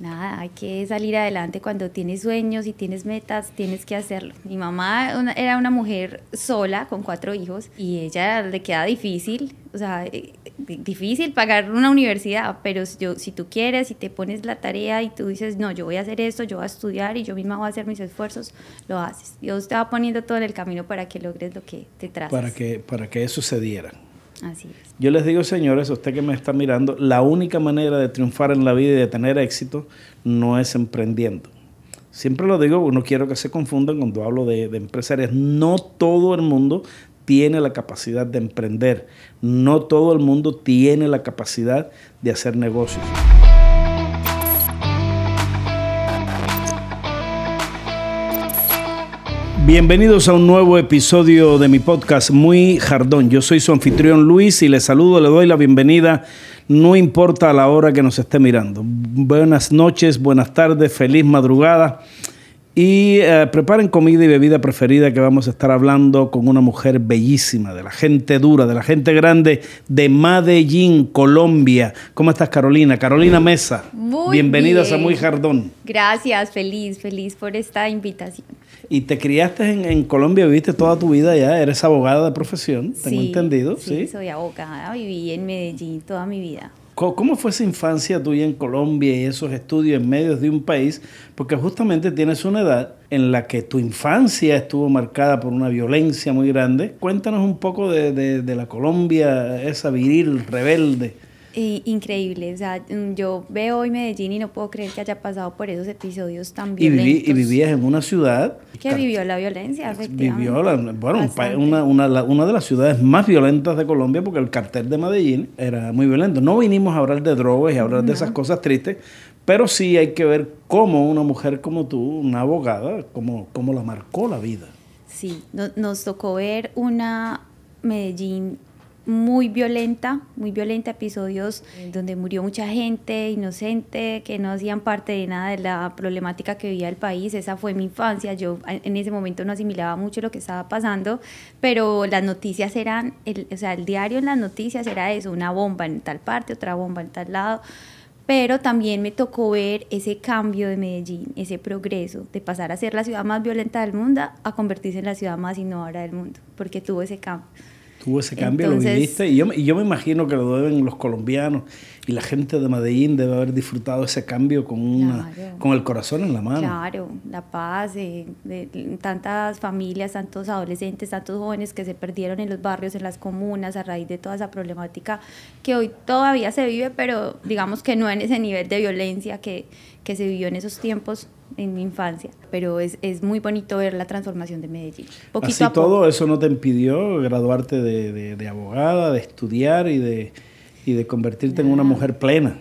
Nada, hay que salir adelante cuando tienes sueños y tienes metas, tienes que hacerlo. Mi mamá era una mujer sola con cuatro hijos y ella le queda difícil, o sea, eh, difícil pagar una universidad, pero yo, si tú quieres, y te pones la tarea y tú dices, no, yo voy a hacer esto, yo voy a estudiar y yo misma voy a hacer mis esfuerzos, lo haces. Dios te va poniendo todo en el camino para que logres lo que te trazas. Para que, para que eso se diera. Así es. Yo les digo, señores, usted que me está mirando, la única manera de triunfar en la vida y de tener éxito no es emprendiendo. Siempre lo digo, no quiero que se confundan cuando hablo de, de empresarios. No todo el mundo tiene la capacidad de emprender. No todo el mundo tiene la capacidad de hacer negocios. Bienvenidos a un nuevo episodio de mi podcast Muy Jardón. Yo soy su anfitrión Luis y les saludo, le doy la bienvenida, no importa la hora que nos esté mirando. Buenas noches, buenas tardes, feliz madrugada. Y eh, preparen comida y bebida preferida que vamos a estar hablando con una mujer bellísima, de la gente dura, de la gente grande de Medellín, Colombia. ¿Cómo estás, Carolina? Carolina Mesa. Muy Bienvenidas bien. a Muy Jardón. Gracias, feliz, feliz por esta invitación. Y te criaste en, en Colombia, viviste toda tu vida allá, eres abogada de profesión, tengo Sí, entendido. Sí, ¿sí? soy abogada, viví en Medellín toda mi vida. ¿Cómo, fue esa infancia tuya en Colombia y esos estudios en medio de un país? Porque justamente tienes una edad en la que tu infancia estuvo marcada por una violencia muy grande. Cuéntanos un poco de, de- de la Colombia, esa viril, rebelde. Y increíble, o sea, mm, yo veo hoy Medellín y no puedo creer que haya pasado por esos episodios tan Y, viví- violentos. y vivías en una ciudad Que vivió la violencia, efectivamente. Vivió, la- bueno, una, una, una de las ciudades más violentas de Colombia porque el cartel de Medellín era muy violento. No vinimos a hablar de drogas y a hablar de esas cosas tristes, pero sí hay que ver cómo una mujer como tú, una abogada, cómo, cómo la marcó la vida. Sí, no- nos tocó ver una Medellín muy violenta, muy violenta, episodios donde murió mucha gente inocente que no hacían parte de nada de la problemática que vivía el país. Esa fue mi infancia. Yo en ese momento no asimilaba mucho lo que estaba pasando, pero las noticias eran, el, o sea, el diario en las noticias era eso, una bomba en tal parte, otra bomba en tal lado. Pero también me tocó ver ese cambio de Medellín, ese progreso de pasar a ser la ciudad más violenta del mundo a convertirse en la ciudad más innovadora del mundo, porque tuvo ese cambio. Tuvo ese cambio, lo viviste. Y yo, me- y yo me imagino que lo deben los colombianos y la gente de Medellín debe haber disfrutado ese cambio con, una, Claro. con el corazón en la mano. Claro, la paz de, de tantas familias, tantos adolescentes, tantos jóvenes que se perdieron en los barrios, en las comunas, a raíz de toda esa problemática que hoy todavía se vive, pero digamos que no en ese nivel de violencia que, que se vivió en esos tiempos en mi infancia. Pero es, es muy bonito ver la transformación de Medellín. Poquito Así a poco. todo, eso no te impidió graduarte de, de- de abogada, de estudiar y de, y de convertirte en una mujer plena.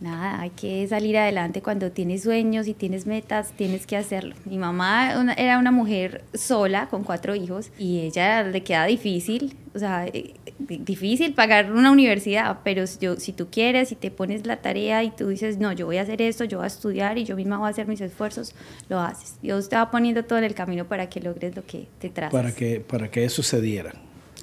Nada, hay que salir adelante cuando tienes sueños y tienes metas, tienes que hacerlo. Mi mamá era una mujer sola con cuatro hijos y ella le queda difícil, o sea, eh, di- difícil pagar una universidad, pero si yo, si tú quieres y te pones la tarea y tú dices, no, yo voy a hacer esto, yo voy a estudiar y yo misma voy a hacer mis esfuerzos, lo haces. Dios te va poniendo todo en el camino para que logres lo que te trazas. para que, para que eso se diera.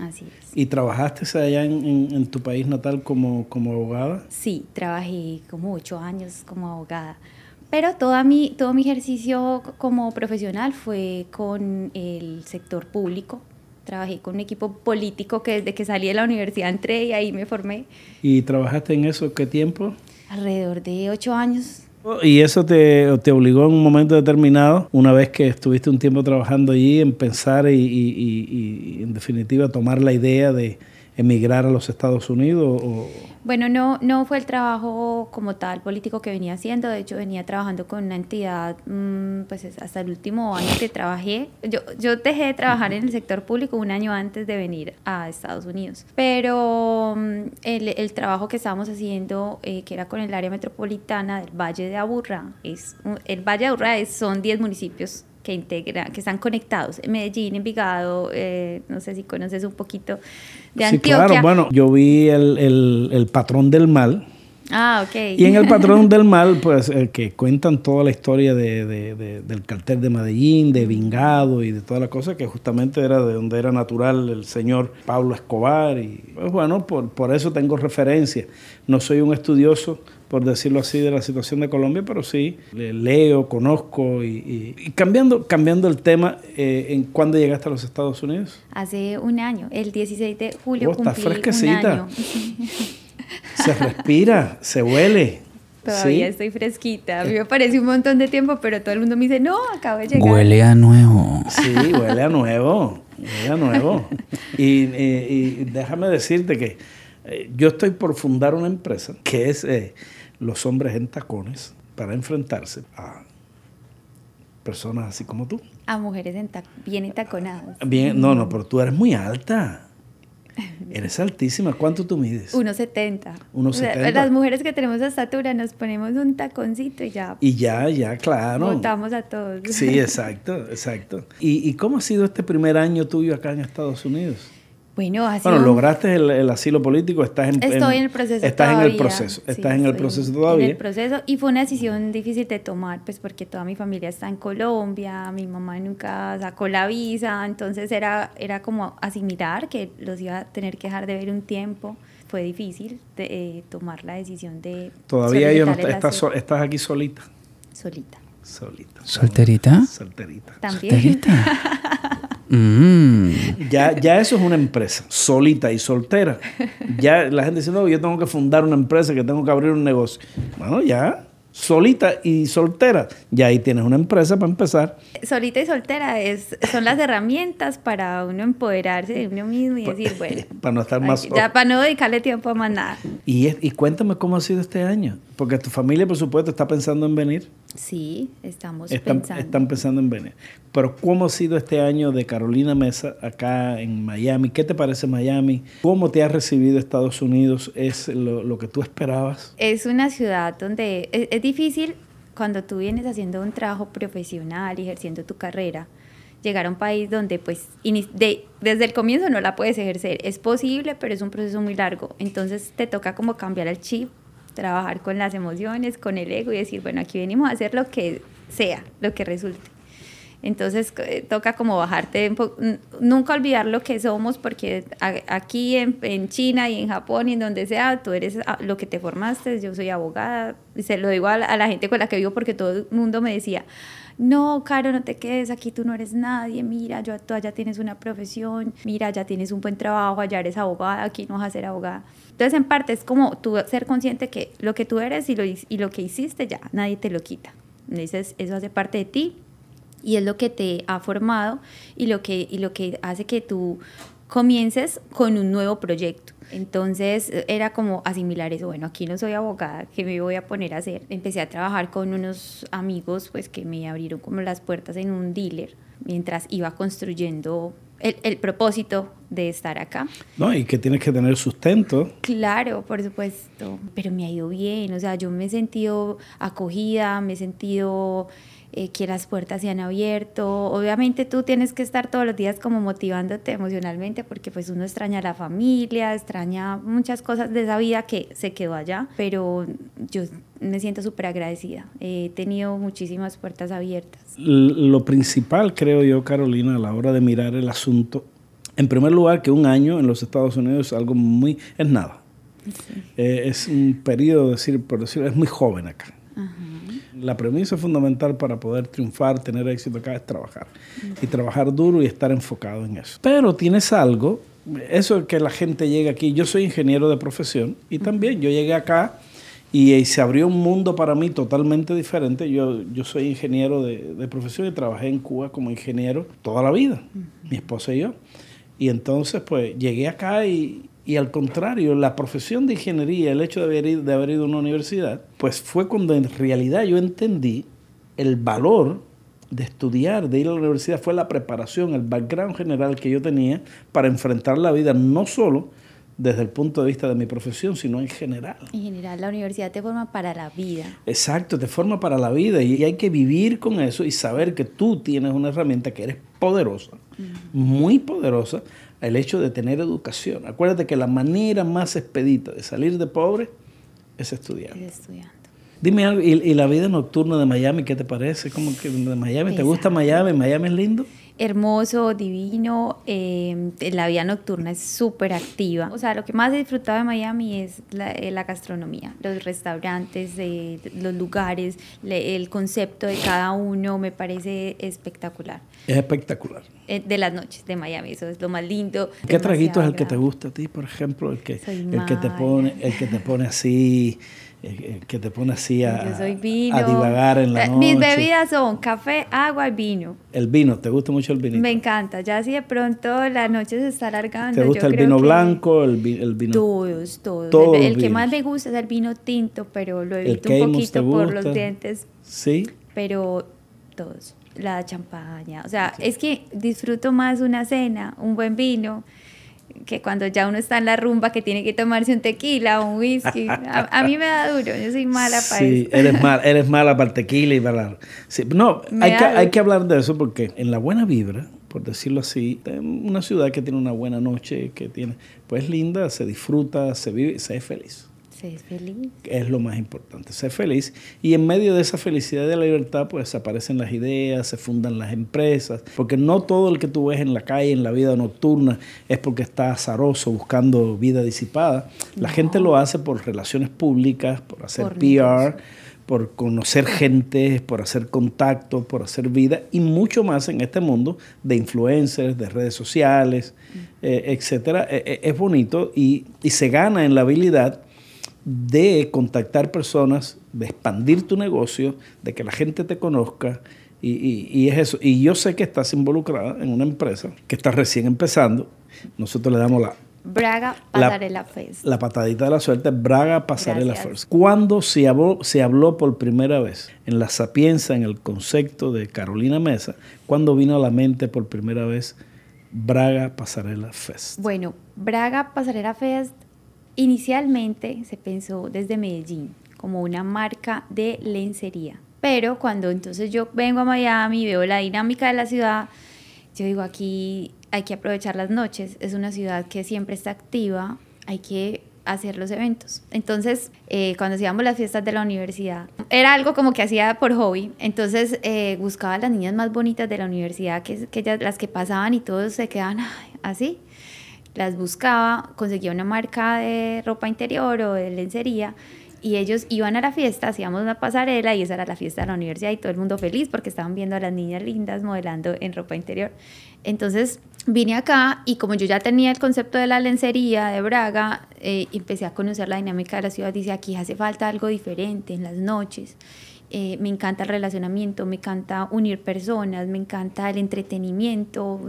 Así es. ¿Y trabajaste allá en, en- en tu país natal como, como abogada? Sí, trabajé como ocho años como abogada, pero toda mi, todo mi ejercicio como profesional fue con el sector público. Trabajé con un equipo político que desde que salí de la universidad entré y ahí me formé ¿Y trabajaste en eso qué tiempo? alrededor de ocho años. ¿Y eso te, te obligó en un momento determinado, una vez que estuviste un tiempo trabajando allí, en pensar y, y- en definitiva tomar la idea de emigrar a los Estados Unidos? O, Bueno, no, no fue el trabajo como tal político que venía haciendo, de hecho venía trabajando con una entidad, mm, pues es- hasta el último año que trabajé, yo, yo dejé de trabajar en el sector público un año antes de venir a Estados Unidos, pero mm, el, el trabajo que estábamos haciendo, eh, que era con el área metropolitana del Valle de Aburrá, es, el Valle de Aburrá es- son 10 municipios que integran, que están conectados, en Medellín, Envigado, eh, no sé si conoces un poquito de sí, Antioquia. claro, bueno, yo vi el, el- el patrón del mal. Ah, ok. Y en el patrón del mal, pues, eh, que cuentan toda la historia de, de- de- del cartel de Medellín, de Vingado y de toda la cosa, que justamente era de donde era natural el señor Pablo Escobar. Y pues bueno, por, por eso tengo referencia. No soy un estudioso, por decirlo así, de la situación de Colombia, pero sí leo, conozco y, cambiando, cambiando el tema, eh, ¿en cuándo llegaste a los Estados Unidos? Hace un año, el 16 de julio oh, cumplí fresquecita. un año. Se respira, se huele. Todavía estoy fresquita. A mí me parece un montón de tiempo, pero todo el mundo me dice, no, acabo de llegar. Huele a nuevo. Sí, huele a nuevo. Huele a nuevo. y, y, déjame decirte que eh, yo estoy por fundar una empresa que es eh, los hombres en tacones para enfrentarse a personas así como tú. A mujeres bien entaconadas. Bien, no, no, pero tú eres muy alta. Eres altísima. ¿Cuánto tú mides? 1,70. 1,70. Las mujeres que tenemos estatura nos ponemos un taconcito y ya. Y ya, ya, claro. Votamos a todos. Sí, exacto, exacto. ¿Y, ¿Y cómo ha sido este primer año tuyo acá en Estados Unidos? Bueno, bueno lograste el, asilo político, estás en, Estoy en, el proceso Estás en el proceso, estás en el proceso todavía. En el proceso y fue una decisión difícil de tomar, pues porque toda mi familia está en Colombia, mi mamá nunca sacó la visa, entonces era, era como asimilar que los iba a tener que dejar de ver un tiempo. Fue difícil de, eh, tomar la decisión de... Todavía yo no estás, estás aquí solita. Solita. Solita. ¿Solterita? Solterita. También. ¿Solterita? Mm. Ya, ya eso es una empresa, solita y soltera. Ya la gente dice, no, yo tengo que fundar una empresa, que tengo que abrir un negocio. Bueno, ya, solita y soltera. Ya ahí tienes una empresa para empezar. Solita y soltera es, son las herramientas para uno empoderarse de uno mismo y decir, bueno, para no estar más... Ya para no dedicarle tiempo a más nada. Y, y cuéntame cómo ha sido este año, porque tu familia, por supuesto, está pensando en venir. Sí, estamos pensando. Están pensando en venir. Pero ¿cómo ha sido este año de Carolina Mesa acá en Miami? ¿Qué te parece Miami? ¿Cómo te ha recibido Estados Unidos? ¿Es lo, que tú esperabas? Es una ciudad donde es, difícil cuando tú vienes haciendo un trabajo profesional, ejerciendo tu carrera, llegar a un país donde pues desde el comienzo no la puedes ejercer. Es posible, pero es un proceso muy largo. Entonces te toca como cambiar el chip trabajar con las emociones, con el ego y decir, bueno, aquí venimos a hacer lo que sea, lo que resulte. Entonces eh, toca como bajarte, nunca olvidar lo que somos, porque aquí en, China y en Japón y en donde sea, tú eres ah, lo que te formaste, yo soy abogada, y se lo digo a la, gente con la que vivo porque todo el mundo me decía, no, Caro, no te quedes aquí, tú no eres nadie, mira, yo, tú allá tienes una profesión, mira, ya tienes un buen trabajo, allá eres abogada, aquí no vas a ser abogada. Entonces, en parte, es como tú ser consciente que lo que tú eres y lo, y lo que hiciste ya, nadie te lo quita. Dices, eso hace parte de ti y es lo que te ha formado y lo que, y lo que hace que tú comiences con un nuevo proyecto. Entonces era como asimilar eso, bueno, aquí no soy abogada, ¿qué me voy a poner a hacer? Empecé a trabajar con unos amigos pues que me abrieron como las puertas en un dealer mientras iba construyendo el, propósito de estar acá. No, y que tienes que tener sustento. Claro, por supuesto, pero me ha ido bien, o sea, yo me he sentido acogida, me he sentido eh, que las puertas se han abierto. Obviamente tú tienes que estar todos los días como motivándote emocionalmente porque pues uno extraña a la familia, extraña muchas cosas de esa vida que se quedó allá, pero yo me siento súper agradecida. He tenido muchísimas puertas abiertas. Lo principal, creo yo, Carolina, a la hora de mirar el asunto, en primer lugar, que un año en los Estados Unidos es algo muy... es nada. Eh, es un periodo, decir, por decirlo, es muy joven acá. La premisa fundamental para poder triunfar, tener éxito acá es trabajar. Y trabajar duro y estar enfocado en eso. Pero tienes algo, eso que la gente llega aquí, yo soy ingeniero de profesión y también yo llegué acá y, se abrió un mundo para mí totalmente diferente. Yo, yo soy ingeniero de, de profesión y trabajé en Cuba como ingeniero toda la vida, mi esposa y yo. Y entonces pues llegué acá y, y al contrario, la profesión de ingeniería, el hecho de haber, ido, de haber ido a una universidad, pues fue cuando en realidad yo entendí el valor de estudiar, de ir a la universidad, fue la preparación, el background general que yo tenía para enfrentar la vida, no solo desde el punto de vista de mi profesión, sino en general. En general, la universidad te forma para la vida. Exacto, te forma para la vida y hay que vivir con eso y saber que tú tienes una herramienta que eres poderosa, muy poderosa, el hecho de tener educación. Acuérdate que la manera más expedita de salir de pobre es estudiando. Dime algo, ¿y, la vida nocturna de Miami qué te parece? ¿Cómo que de Miami? ¿Te gusta Miami? ¿Miami es lindo? Hermoso, divino. eh, la vida nocturna es súper activa. O sea, lo que más he disfrutado de Miami es la, eh, la gastronomía, los restaurantes, eh, los lugares, le- el concepto de cada uno me parece espectacular. Es espectacular. Eh, de las noches de Miami, eso es lo más lindo. ¿Qué traguito es el que te gusta a ti, por ejemplo? El que, Soy el que te pone, el que te pone así, el, el que te pone así a, Yo soy vino. a divagar en la Eh, noche. Mis bebidas son café, agua y vino. El vino, ¿te gusta mucho el vinito? Me encanta. Ya si de pronto la noche se está alargando. ¿Te gusta yo el creo vino blanco, el, vi- el vino? Todos, todos. Todos el que más me gusta es el vino tinto, pero lo ¿El evito un poquito por los dientes. Sí. Pero todos. La champaña. O sea, es que disfruto más una cena, un buen vino, que cuando ya uno está en la rumba que tiene que tomarse un tequila o un whisky. A, a mí me da duro, yo soy mala para Sí, eso. eres mala, eres mala para el tequila y para la- sí, No, Me hay que, hay que hablar de eso porque en la buena vibra, por decirlo así, una ciudad que tiene una buena noche, que tiene, pues linda, se disfruta, se vive, se es feliz. Feliz. es lo más importante, ser feliz. Y en medio de esa felicidad y de la libertad, pues aparecen las ideas, se fundan las empresas, porque no todo el que tú ves en la calle, en la vida nocturna, es porque está azaroso buscando vida disipada. La gente lo hace por relaciones públicas, por hacer Por PR, negocio. por conocer gente, por hacer contacto, por hacer vida y mucho más en este mundo de influencers, de redes sociales, eh, etcétera. Eh, eh, es bonito y, y se gana en la habilidad de contactar personas, de expandir tu negocio, de que la gente te conozca. Y, y- y es eso. Y yo sé que estás involucrada en una empresa que está recién empezando. Nosotros le damos la, Braga La- Pasarela Fest. la patadita de la suerte, Braga Pasarela. First. ¿Cuándo se habló, se habló por primera vez en la sapienza, en el concepto de Carolina Mesa? ¿Cuándo vino a la mente por primera vez Braga Pasarela Fest? Bueno, Braga Pasarela Fest inicialmente se pensó desde Medellín como una marca de lencería. Pero cuando entonces yo vengo a Miami, veo la dinámica de la ciudad, yo digo aquí hay que aprovechar las noches, es una ciudad que siempre está activa, hay que hacer los eventos. Entonces, eh, cuando hacíamos las fiestas de la universidad, era algo como que hacía por hobby. Entonces, eh, buscaba a las niñas más bonitas de la universidad, que, que ellas- las que pasaban y todos se quedaban "Ay", así las buscaba, conseguía una marca de ropa interior o de lencería y ellos iban a la fiesta, hacíamos una pasarela y esa era la fiesta de la universidad y todo el mundo feliz porque estaban viendo a las niñas lindas modelando en ropa interior. Entonces vine acá y como yo ya tenía el concepto de la lencería de Braga, eh, empecé a conocer la dinámica de la ciudad. Dice, aquí hace falta algo diferente en las noches. Eh, me encanta el relacionamiento, me encanta unir personas, me encanta el entretenimiento,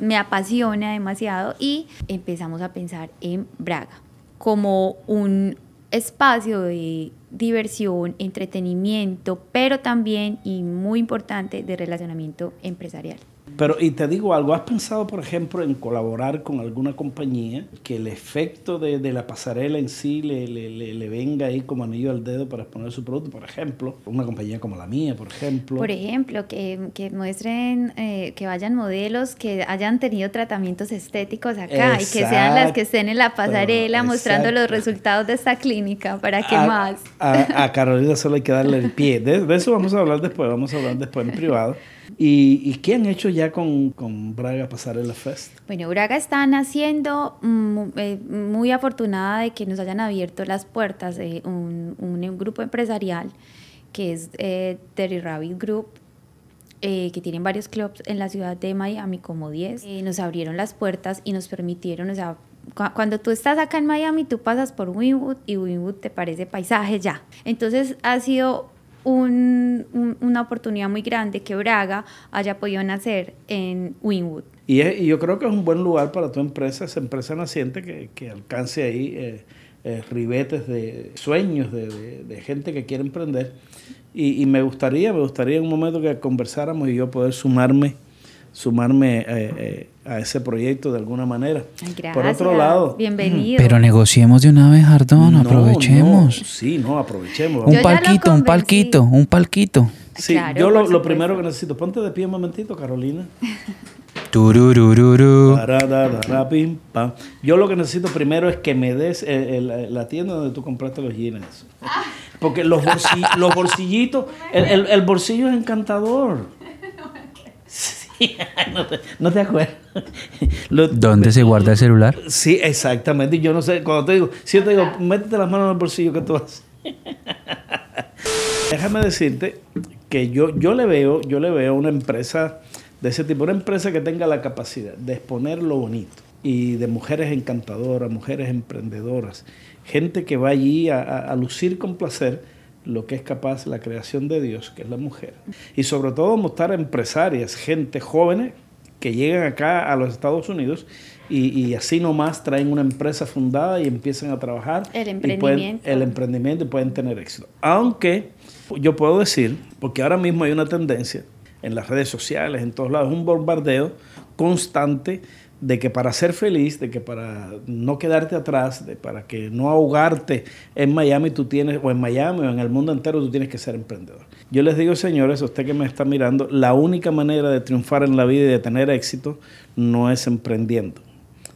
me apasiona demasiado y empezamos a pensar en Braga como un espacio de diversión, entretenimiento, pero también, y muy importante, de relacionamiento empresarial. Pero, y te digo algo, ¿has pensado, por ejemplo, en colaborar con alguna compañía que el efecto de, de la pasarela en sí le, le- le- le venga ahí como anillo al dedo para exponer su producto? Por ejemplo, una compañía como la mía, por ejemplo. Por ejemplo, que, que muestren, eh, que vayan modelos que hayan tenido tratamientos estéticos acá y que sean las que estén en la pasarela mostrando los resultados de esta clínica. ¿Para qué a, más? A, a Carolina solo hay que darle el pie. De, de eso vamos a hablar después, vamos a hablar después en privado. ¿Y, y qué han hecho ya con, con Braga Pasarela Fest? Bueno, Braga está naciendo mm, eh, muy afortunada de que nos hayan abierto las puertas un, un grupo empresarial que es eh, Terry Rabbit Group, eh, que tienen varios clubs en la ciudad de Miami, como 10. Eh, nos abrieron las puertas y nos permitieron, o sea, cu- cuando tú estás acá en Miami, tú pasas por Winwood y Winwood te parece paisaje ya. Entonces ha sido un- un- una oportunidad muy grande que Braga haya podido nacer en Winwood. Y, es- y yo creo que es un buen lugar para tu empresa, esa empresa naciente que, que alcance ahí eh, eh, ribetes de sueños de, gente que quiere emprender. Y, y me gustaría, me gustaría en un momento que conversáramos y yo poder sumarme, sumarme eh, eh, a ese proyecto de alguna manera. Ay, Por otro gracias. lado, Bienvenido. Pero negociemos de una vez, Ardón, no, aprovechemos. no, sí, no, aprovechemos. Un palquito, un palquito, un palquito. Sí, Claro, yo lo, primero que necesito, ponte de pie un momentito, Carolina. Yo lo que necesito primero es que me des eh, el- la tienda donde tú compraste los jeans. Porque los, bolsi- los bolsillitos, el, el- el bolsillo es encantador. Sí. no, te, no te acuerdas. ¿Dónde se guarda el celular? Sí, exactamente. Yo no sé, cuando te digo, si yo te digo, métete las manos en el bolsillo, ¿qué tú haces? Déjame decirte que yo, yo le veo, yo le veo una empresa de ese tipo, una empresa que tenga la capacidad de exponer lo bonito y de mujeres encantadoras, mujeres emprendedoras, gente que va allí a, lucir con placer lo que es capaz la creación de Dios, que es la mujer. Y sobre todo mostrar empresarias, gente jóvenes que llegan acá a los Estados Unidos y, así nomás traen una empresa fundada y empiezan a trabajar. El emprendimiento. el emprendimiento y pueden tener éxito. Aunque yo puedo decir, porque ahora mismo hay una tendencia en las redes sociales, en todos lados, un bombardeo constante de que para ser feliz, de que para no quedarte atrás, de para que no ahogarte en Miami, tú tienes, o en Miami o en el mundo entero, tú tienes que ser emprendedor. Yo les digo, señores, a usted que me está mirando, la única manera de triunfar en la vida y de tener éxito no es emprendiendo.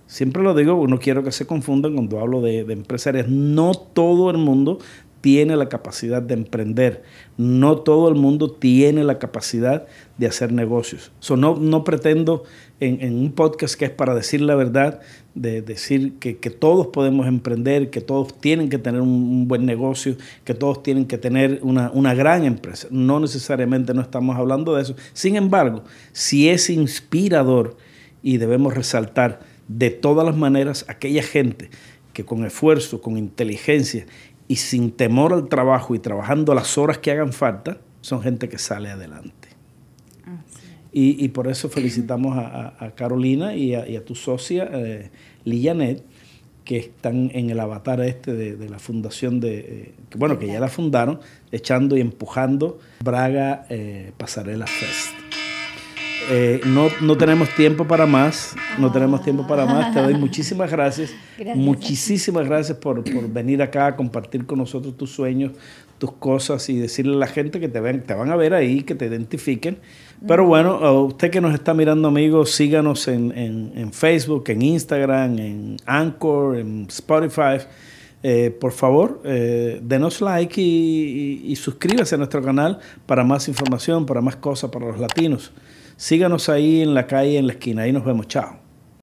Siempre lo digo, no quiero que se confundan cuando hablo de, de empresarias. No todo el mundo tiene la capacidad de emprender. No todo el mundo tiene la capacidad de hacer negocios. no, no pretendo en, un podcast que es para decir la verdad, de decir que, todos podemos emprender, que todos tienen que tener un, buen negocio, que todos tienen que tener una, una, gran empresa. No necesariamente no estamos hablando de eso. Sin embargo, si es inspirador y debemos resaltar de todas las maneras aquella gente que con esfuerzo, con inteligencia y sin temor al trabajo y trabajando las horas que hagan falta, son gente que sale adelante. Y, por eso felicitamos a, Carolina y a, tu socia, eh, Lillanet, que están en el avatar este de, la fundación de, eh, bueno, que ya la fundaron, echando y empujando Braga eh, Pasarela Fest. Eh, no, no, tenemos tiempo para más, no tenemos tiempo para más. Te doy muchísimas gracias. Muchísimas gracias por, por, venir acá a compartir con nosotros tus sueños, tus cosas y decirle a la gente que te, ven, te van a ver ahí, que te identifiquen. Pero bueno, a usted que nos está mirando, amigos, síganos en, en, Facebook, en Instagram, en Anchor, en Spotify. Eh, por favor, eh, denos like y, y, y suscríbase a nuestro canal para más información, para más cosas para los latinos. Síganos ahí en la calle, en la esquina. Ahí nos vemos. Chao.